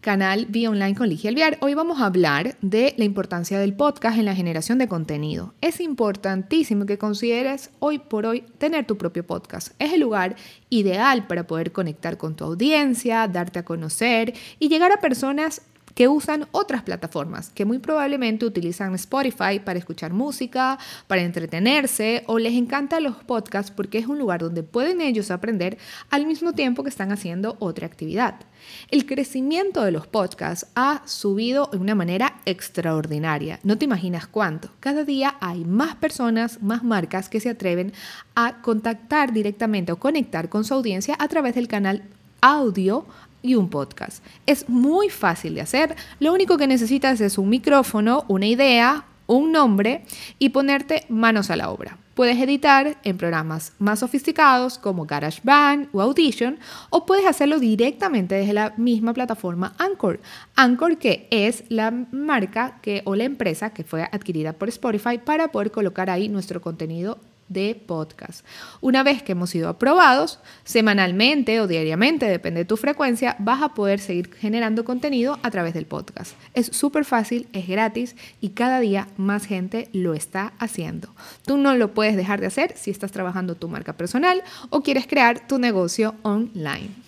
canal Be Online con Ligia Alviar. Hoy vamos a hablar de la importancia del podcast en la generación de contenido. Es importantísimo que consideres hoy por hoy tener tu propio podcast. Es el lugar ideal para poder conectar con tu audiencia, darte a conocer y llegar a personas que usan otras plataformas, que muy probablemente utilizan Spotify para escuchar música, para entretenerse o les encantan los podcasts porque es un lugar donde pueden ellos aprender al mismo tiempo que están haciendo otra actividad. El crecimiento de los podcasts ha subido de una manera extraordinaria. No te imaginas cuánto. Cada día hay más personas, más marcas que se atreven a contactar directamente o conectar con su audiencia a través del canal audio y un podcast. Es muy fácil de hacer. Lo único que necesitas es un micrófono, una idea, un nombre y ponerte manos a la obra. Puedes editar en programas más sofisticados como GarageBand o Audition o puedes hacerlo directamente desde la misma plataforma Anchor. Anchor que es la marca que, o la empresa que fue adquirida por Spotify para poder colocar ahí nuestro contenido de podcast. Una vez que hemos sido aprobados, semanalmente o diariamente, depende de tu frecuencia, vas a poder seguir generando contenido a través del podcast. Es súper fácil, es gratis y cada día más gente lo está haciendo. Tú no lo puedes dejar de hacer si estás trabajando tu marca personal o quieres crear tu negocio online.